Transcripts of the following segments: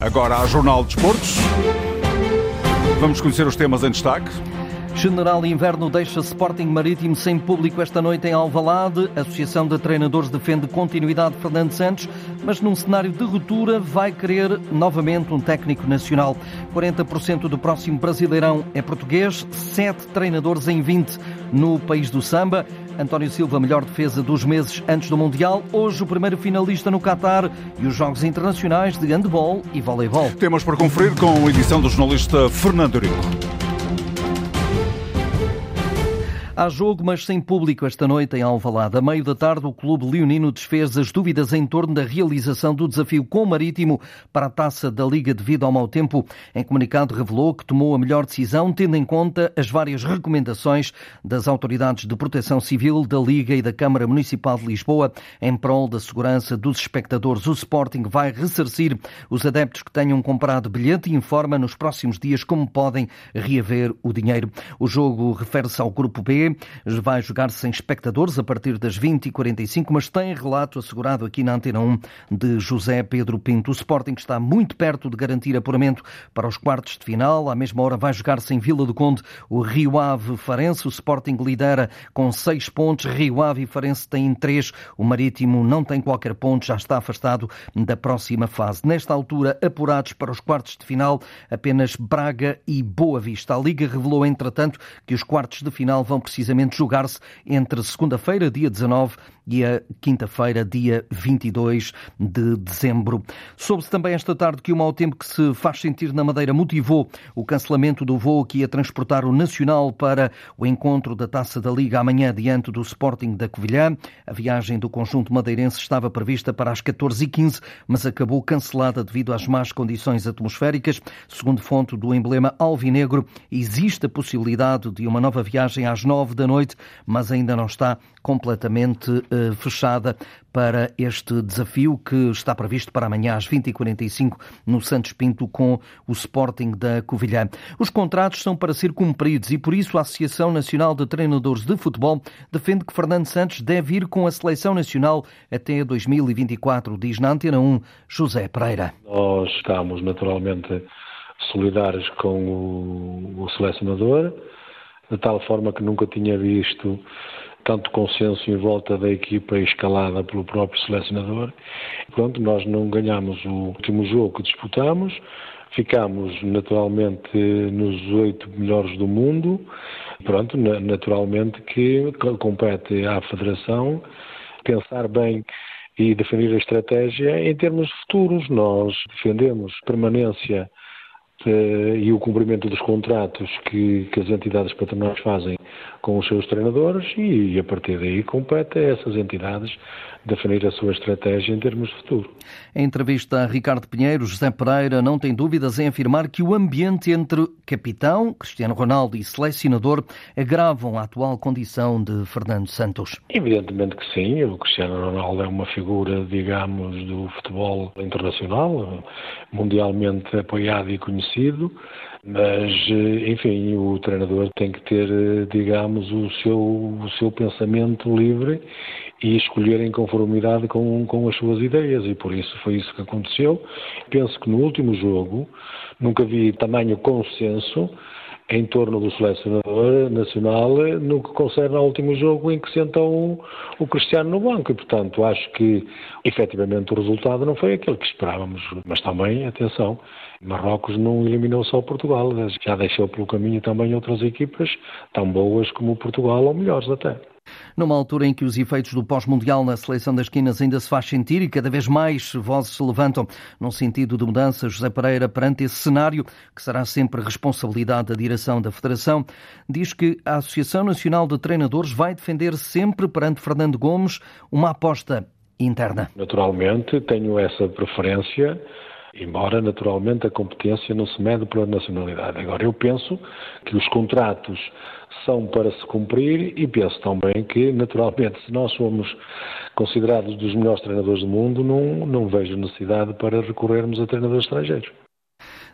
Agora a Jornal de Desportos. Vamos conhecer os temas em destaque. General Inverno deixa Sporting Marítimo sem público esta noite em Alvalade. A Associação de Treinadores defende continuidade de Fernando Santos, mas num cenário de ruptura vai querer novamente um técnico nacional. 40% do próximo Brasileirão é português, 7 treinadores em 20 no país do samba. António Silva, melhor defesa dos meses antes do Mundial. Hoje, o primeiro finalista no Qatar e os Jogos Internacionais de Handball e Voleibol. Temos para conferir com a edição do jornalista Fernando Rico. Há jogo, mas sem público esta noite em Alvalade. A meio da tarde, o Clube Leonino desfez as dúvidas em torno da realização do desafio com o Marítimo para a taça da Liga devido ao mau tempo. Em comunicado, revelou que tomou a melhor decisão, tendo em conta as várias recomendações das autoridades de proteção civil, da Liga e da Câmara Municipal de Lisboa em prol da segurança dos espectadores. O Sporting vai ressarcir os adeptos que tenham comprado bilhete e informa nos próximos dias como podem reaver o dinheiro. O jogo refere-se ao Grupo B vai jogar sem espectadores a partir das 20h45, mas tem relato assegurado aqui na Antena 1 de José Pedro Pinto. O Sporting está muito perto de garantir apuramento para os quartos de final. À mesma hora vai jogar sem Vila do Conde o Rio Ave Farense. O Sporting lidera com seis pontos. Rio Ave e Farense têm três. O Marítimo não tem qualquer ponto, já está afastado da próxima fase. Nesta altura, apurados para os quartos de final, apenas Braga e Boa Vista. A Liga revelou, entretanto, que os quartos de final vão precisar precisamente jogar-se entre segunda-feira, dia 19, e a quinta-feira, dia 22 de dezembro. Soube-se também esta tarde que o mau tempo que se faz sentir na Madeira motivou o cancelamento do voo que ia transportar o Nacional para o encontro da Taça da Liga amanhã diante do Sporting da Covilhã. A viagem do conjunto madeirense estava prevista para as 14h15, mas acabou cancelada devido às más condições atmosféricas. Segundo fonte do emblema alvinegro, existe a possibilidade de uma nova viagem às 9 da noite, mas ainda não está completamente uh, fechada para este desafio que está previsto para amanhã às 20h45 no Santos Pinto com o Sporting da Covilhã. Os contratos são para ser cumpridos e por isso a Associação Nacional de Treinadores de Futebol defende que Fernando Santos deve ir com a Seleção Nacional até 2024, diz na Antena 1 José Pereira. Nós estamos naturalmente solidários com o, o selecionador, de tal forma que nunca tinha visto tanto consenso em volta da equipa escalada pelo próprio selecionador. Pronto, nós não ganhamos o último jogo que disputamos, ficamos naturalmente nos oito melhores do mundo. Pronto, naturalmente que compete à Federação pensar bem e definir a estratégia em termos futuros. Nós defendemos permanência e o cumprimento dos contratos que, que, as entidades patronais fazem com os seus treinadores e, e, a partir daí compete a essas entidades definir a sua estratégia em termos de futuro. Em entrevista a Ricardo Pinheiro, José Pereira não tem dúvidas em afirmar que o ambiente entre capitão, Cristiano Ronaldo e selecionador agravam a atual condição de Fernando Santos. Evidentemente que sim, o Cristiano Ronaldo é uma figura, digamos, do futebol internacional, mundialmente apoiado e conhecido mas, eh, enfim, o treinador tem que ter, eh, digamos, o seu, o seu pensamento livre e escolher em conformidade com, com as suas ideias, e por isso foi isso que aconteceu. Penso que no último jogo nunca vi tamanho consenso em torno do selecionador nacional no que concerne ao último jogo em que sentou o, o Cristiano no banco. E, portanto, acho que efetivamente o resultado não foi aquele que esperávamos. Mas também, atenção, Marrocos não eliminou só Portugal, já deixou pelo caminho também outras equipas tão boas como Portugal, ou melhores até. Numa altura em que os efeitos do pós-mundial na seleção das quinas ainda se faz sentir e cada vez mais vozes se levantam no sentido de mudança, José Pereira, perante esse cenário, que será sempre responsabilidade da direção da Federação, diz que a Associação Nacional de Treinadores vai defender sempre perante Fernando Gomes uma aposta interna. Naturalmente, tenho essa preferência embora naturalmente a competência não se mede pela nacionalidade. Agora, eu penso que os contratos são para se cumprir e penso também que, naturalmente, se nós somos considerados dos melhores treinadores do mundo, não, não vejo necessidade para recorrermos a treinadores estrangeiros.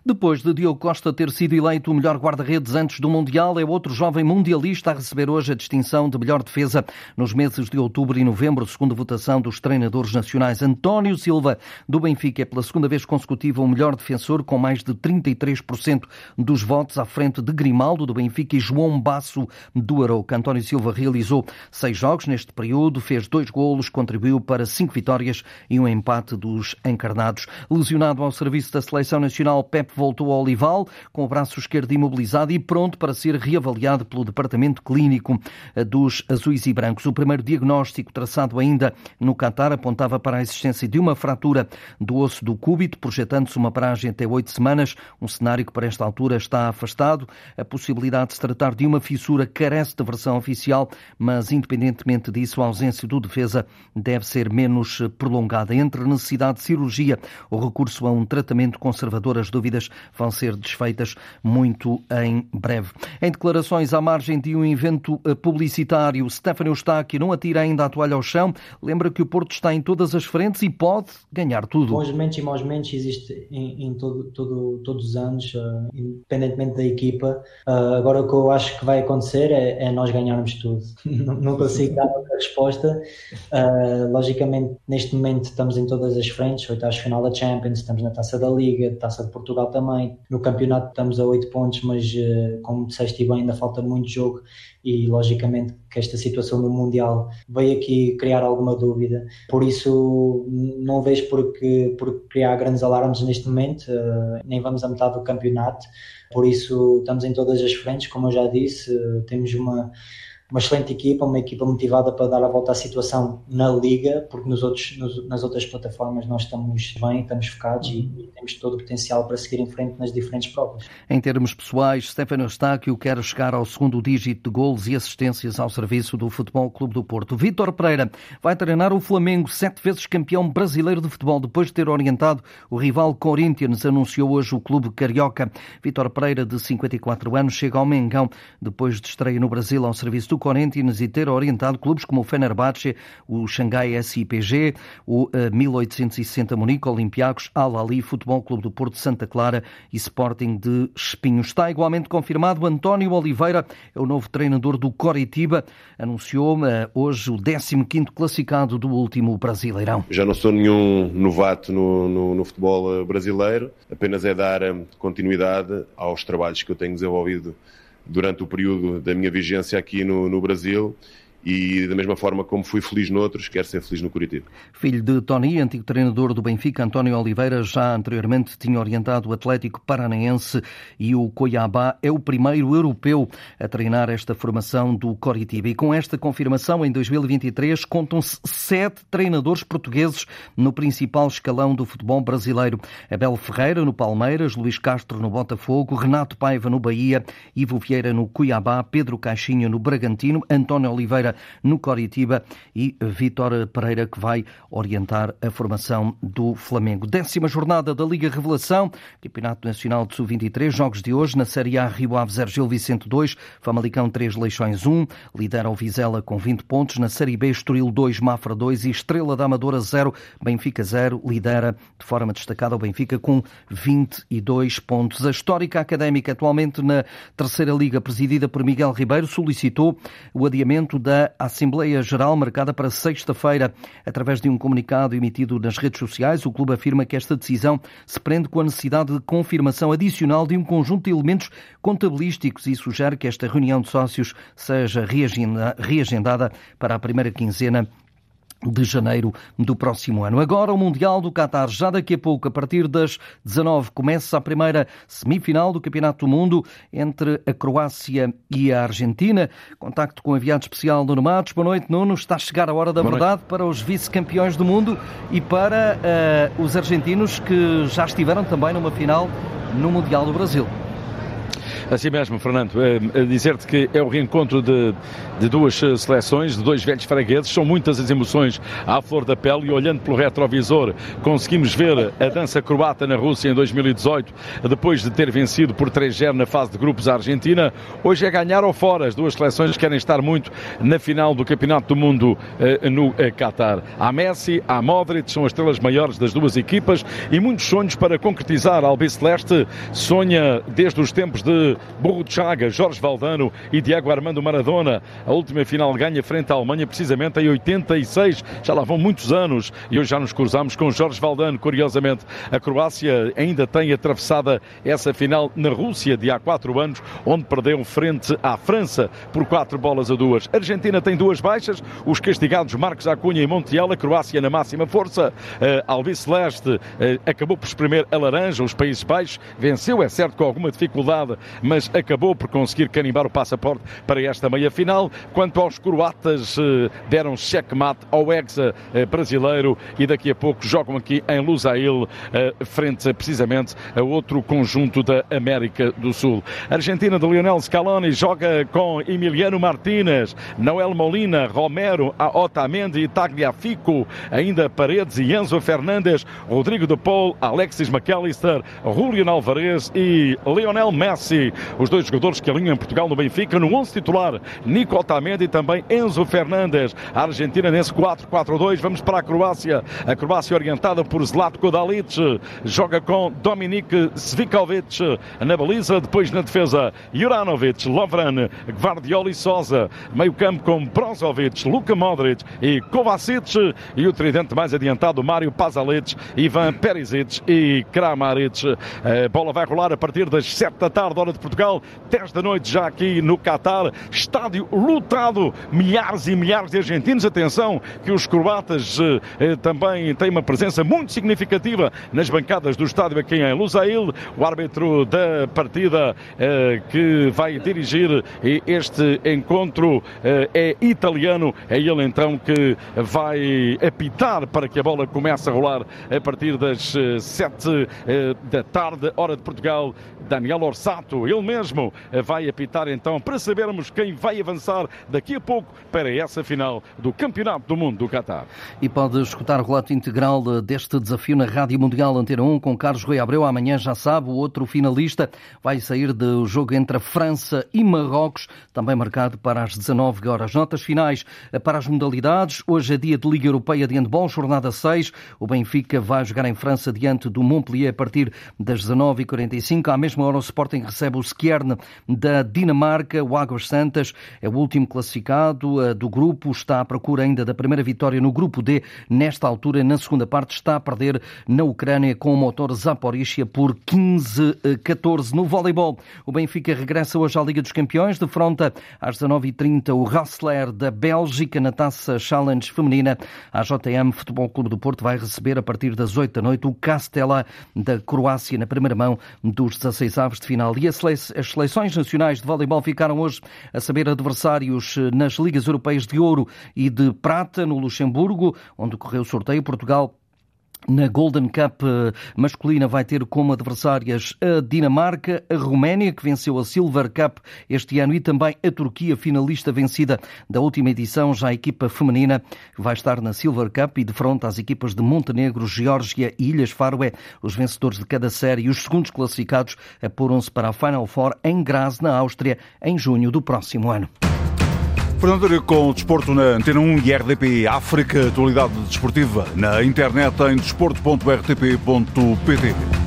Depois de Diogo Costa ter sido eleito o melhor guarda-redes antes do Mundial, é outro jovem mundialista a receber hoje a distinção de melhor defesa nos meses de outubro e novembro, segundo votação dos treinadores nacionais. António Silva, do Benfica, é pela segunda vez consecutiva o melhor defensor, com mais de 33% dos votos à frente de Grimaldo, do Benfica, e João Basso, do Arouca. António Silva realizou seis jogos neste período, fez dois golos, contribuiu para cinco vitórias e um empate dos encarnados. Lesionado ao serviço da Seleção Nacional, Pep voltou ao Olival, com o braço esquerdo imobilizado e pronto para ser reavaliado pelo Departamento Clínico dos Azuis e Brancos. O primeiro diagnóstico, traçado ainda no Catar, apontava para a existência de uma fratura do osso do cúbito, projetando-se uma paragem até oito semanas, um cenário que para esta altura está afastado. A possibilidade de se tratar de uma fissura carece de versão oficial, mas independentemente disso, a ausência do defesa deve ser menos prolongada. Entre necessidade de cirurgia ou recurso a um tratamento conservador, as dúvidas vão ser desfeitas muito em breve. Em declarações à margem de um evento eh, publicitário, Stefano Eustáquio não atira ainda a toalha ao chão, lembra que o Porto está em todas as frentes e pode ganhar tudo. Bons momentos e maus momentos existe em, em todo, todo, todos os anos, uh, independentemente da equipa. Uh, agora o que eu acho que vai acontecer é, é nós ganharmos tudo. não, não consigo dar outra resposta. Uh, logicamente, neste momento estamos em todas as frentes, oitavos final da Champions, estamos na Taça da Liga, Taça de Portugal também. No campeonato estamos a 8 pontos, mas uh, como disseste bem, ainda falta muito jogo e logicamente que esta situação no Mundial veio aqui criar alguma dúvida. Por isso não vejo porque, por criar grandes alarmes neste momento, uh, nem vamos a metade do campeonato. Por isso estamos em todas as frentes, como eu já disse, uh, temos uma uma excelente equipa, uma equipa motivada para dar a volta à situação na Liga, porque nos outros, nos, nas outras plataformas nós estamos bem, estamos focados e, e, temos todo o potencial para seguir em frente nas diferentes provas. Em termos pessoais, Stefano Eustáquio quer chegar ao segundo dígito de golos e assistências ao serviço do Futebol Clube do Porto. Vítor Pereira vai treinar o Flamengo, sete vezes campeão brasileiro de futebol, depois de ter orientado o rival Corinthians, anunciou hoje o clube carioca. Vítor Pereira, de 54 anos, chega ao Mengão depois de estreia no Brasil ao serviço do Corinthians e ter orientado clubes como o Fenerbahçe, o Xangai SIPG, o 1860 eh, Munique, Olympiacos, Al-Ali, Futebol Clube do Porto Santa Clara e Sporting de Espinhos. Está igualmente confirmado António Oliveira, é o novo treinador do Coritiba, anunciou eh, hoje o 15º classificado do último Brasileirão. Já não sou nenhum novato no, no, no futebol eh, brasileiro, apenas é dar continuidade aos trabalhos que eu tenho desenvolvido durante o período da minha vigência aqui no, no Brasil e da mesma forma como fui feliz noutros, quero ser feliz no Curitiba. Filho de Tony, antigo treinador do Benfica, António Oliveira já anteriormente tinha orientado o Atlético Paranaense e o Cuiabá é o primeiro europeu a treinar esta formação do Coritiba. E com esta confirmação, em 2023, contam-se sete treinadores portugueses no principal escalão do futebol brasileiro. Abel Ferreira no Palmeiras, Luís Castro no Botafogo, Renato Paiva no Bahia, Ivo Vieira no Cuiabá, Pedro Caixinha no Bragantino, António Oliveira no Coritiba e Vítor Pereira que vai orientar a formação do Flamengo. Décima jornada da Liga Revelação, Campeonato Nacional de Sub-23, jogos de hoje na Série A Rio Ave 0 Gil Vicente 2, Famalicão 3 Leixões 1, lidera o Vizela com 20 pontos, na Série B Estoril 2 Mafra 2 e Estrela da Amadora 0, Benfica 0, lidera de forma destacada o Benfica com 22 pontos. A histórica académica atualmente na terceira liga presidida por Miguel Ribeiro solicitou o adiamento da Assembleia Geral marcada para sexta-feira. Através de um comunicado emitido nas redes sociais, o clube afirma que esta decisão se prende com a necessidade de confirmação adicional de um conjunto de elementos contabilísticos e sugere que esta reunião de sócios seja reagendada para a primeira quinzena de janeiro do próximo ano. Agora o Mundial do Qatar, já daqui a pouco, a partir das 19, começa a primeira semifinal do Campeonato do Mundo entre a Croácia e a Argentina. Contacto com o enviado especial Nuno Matos. Boa noite, Nuno. Está a chegar a hora da Boa verdade noite. para os vice-campeões do mundo e para uh, os argentinos que já estiveram também numa final no Mundial do Brasil. Assim mesmo, Fernando, é, dizer-te que é o reencontro de, de duas seleções, de dois velhos fregueses, são muitas as emoções à flor da pele e olhando pelo retrovisor conseguimos ver a dança croata na Rússia em 2018, depois de ter vencido por 3-0 na fase de grupos a Argentina, hoje é ganhar ou fora, as duas seleções querem estar muito na final do Campeonato do Mundo eh, no eh, Qatar. Há Messi, há Modric, são as estrelas maiores das duas equipas e muitos sonhos para concretizar. Albiceleste sonha desde os tempos de de Chaga, Jorge Valdano e Diego Armando Maradona. A última final ganha frente à Alemanha precisamente em 86. Já lá vão muitos anos e hoje já nos cruzamos com Jorge Valdano. Curiosamente, a Croácia ainda tem atravessada essa final na Rússia de há quatro anos, onde perdeu frente à França por quatro bolas a duas. A Argentina tem duas baixas, os castigados Marcos Acunha e Montiel, a Croácia na máxima força. Uh, Albiceleste uh, acabou por espremer a laranja, os Países Baixos venceu, é certo, com alguma dificuldade, mas acabou por conseguir carimbar o passaporte para esta meia-final. Quanto aos croatas, uh, deram checkmate ao exa brasileiro e daqui a pouco jogam aqui em Lusail, frente precisamente a outro conjunto da América do Sul. A Argentina de Lionel Scaloni joga com Emiliano Martínez, Noel Molina, Romero, Otamendi, Tagliafico, ainda Paredes e Enzo Fernandes, Rodrigo de Paul, Alexis McAllister, Julian Alvarez e Lionel Messi. Os dois jogadores que alinham Portugal no Benfica no 11 titular, Nico Otamendi e também Enzo Fernandes. A Argentina nesse 4-4-2. Vamos para a Croácia. A Croácia orientada por Zlatko Dalic. Joga com Dominik Svikovic na baliza. Depois na defesa, Juranovic, Lovran, Guardiola e Sosa. Meio campo com Brozovic, Luka Modric e Kovacic. E o tridente mais adiantado, Mário Pazalic, Ivan Perisic e Kramaric. A bola vai rolar a partir das 7 da tarde, hora de Portugal, 10 da noite já aqui no Qatar. Estádio lotado, milhares e milhares de argentinos. Atenção que os croatas eh, também têm uma presença muito significativa nas bancadas do estádio aqui em Lusail. O árbitro da partida eh, que vai dirigir este encontro eh, é italiano. É ele então que vai apitar para que a bola comece a rolar a partir das 7 eh, da tarde, hora de Portugal. Daniel Orsato, ele mesmo, eh, vai apitar então para sabermos quem vai avançar daqui a pouco para essa final do Campeonato do Mundo do Qatar. E pode escutar o relato integral deste desafio na Rádio Mundial Antena 1 com Carlos Rui Abreu. Amanhã já sabe, o outro finalista vai sair do jogo entre a França e Marrocos, também marcado para as 19 horas. Notas finais para as modalidades. Hoje é dia de Liga Europeia de Handball, jornada 6. O Benfica vai jogar em França diante do Montpellier a partir das 19h45. À mesma hora, o Sporting recebe o Skjern da Dinamarca. O Águas Santas é o último classificado eh, do grupo. Está à procura ainda da primeira vitória no grupo D. Nesta altura, na segunda parte, está a perder na Ucrânia com o motor Zaporizhia por 15-14. No voleibol, o Benfica regressa hoje à Liga dos Campeões. Defronta às 19h30 o Rassler da Bélgica na Taça Challenge Feminina. A JM Futebol Clube do Porto vai receber a partir das 8 da noite o Castela da Croácia na primeira mão dos 16 aves de final. E as seleções nacionais de voleibol ficaram hoje a saber adversários nas Ligas Europeias de Ouro e de Prata no Luxemburgo, onde ocorreu o sorteio. Portugal na Golden Cup eh, masculina vai ter como adversárias a Dinamarca, a Roménia, que venceu a Silver Cup este ano, e também a Turquia, finalista vencida da última edição. Já a equipa feminina vai estar na Silver Cup e de frente às equipas de Montenegro, Geórgia e Ilhas Faroé. Os vencedores de cada série os segundos classificados apuram-se para a Final Four em Graz, na Áustria, em junho do próximo ano. Fernando com o desporto na Antena 1 e RDP África, atualidade desportiva na internet em desporto.rtp.pt.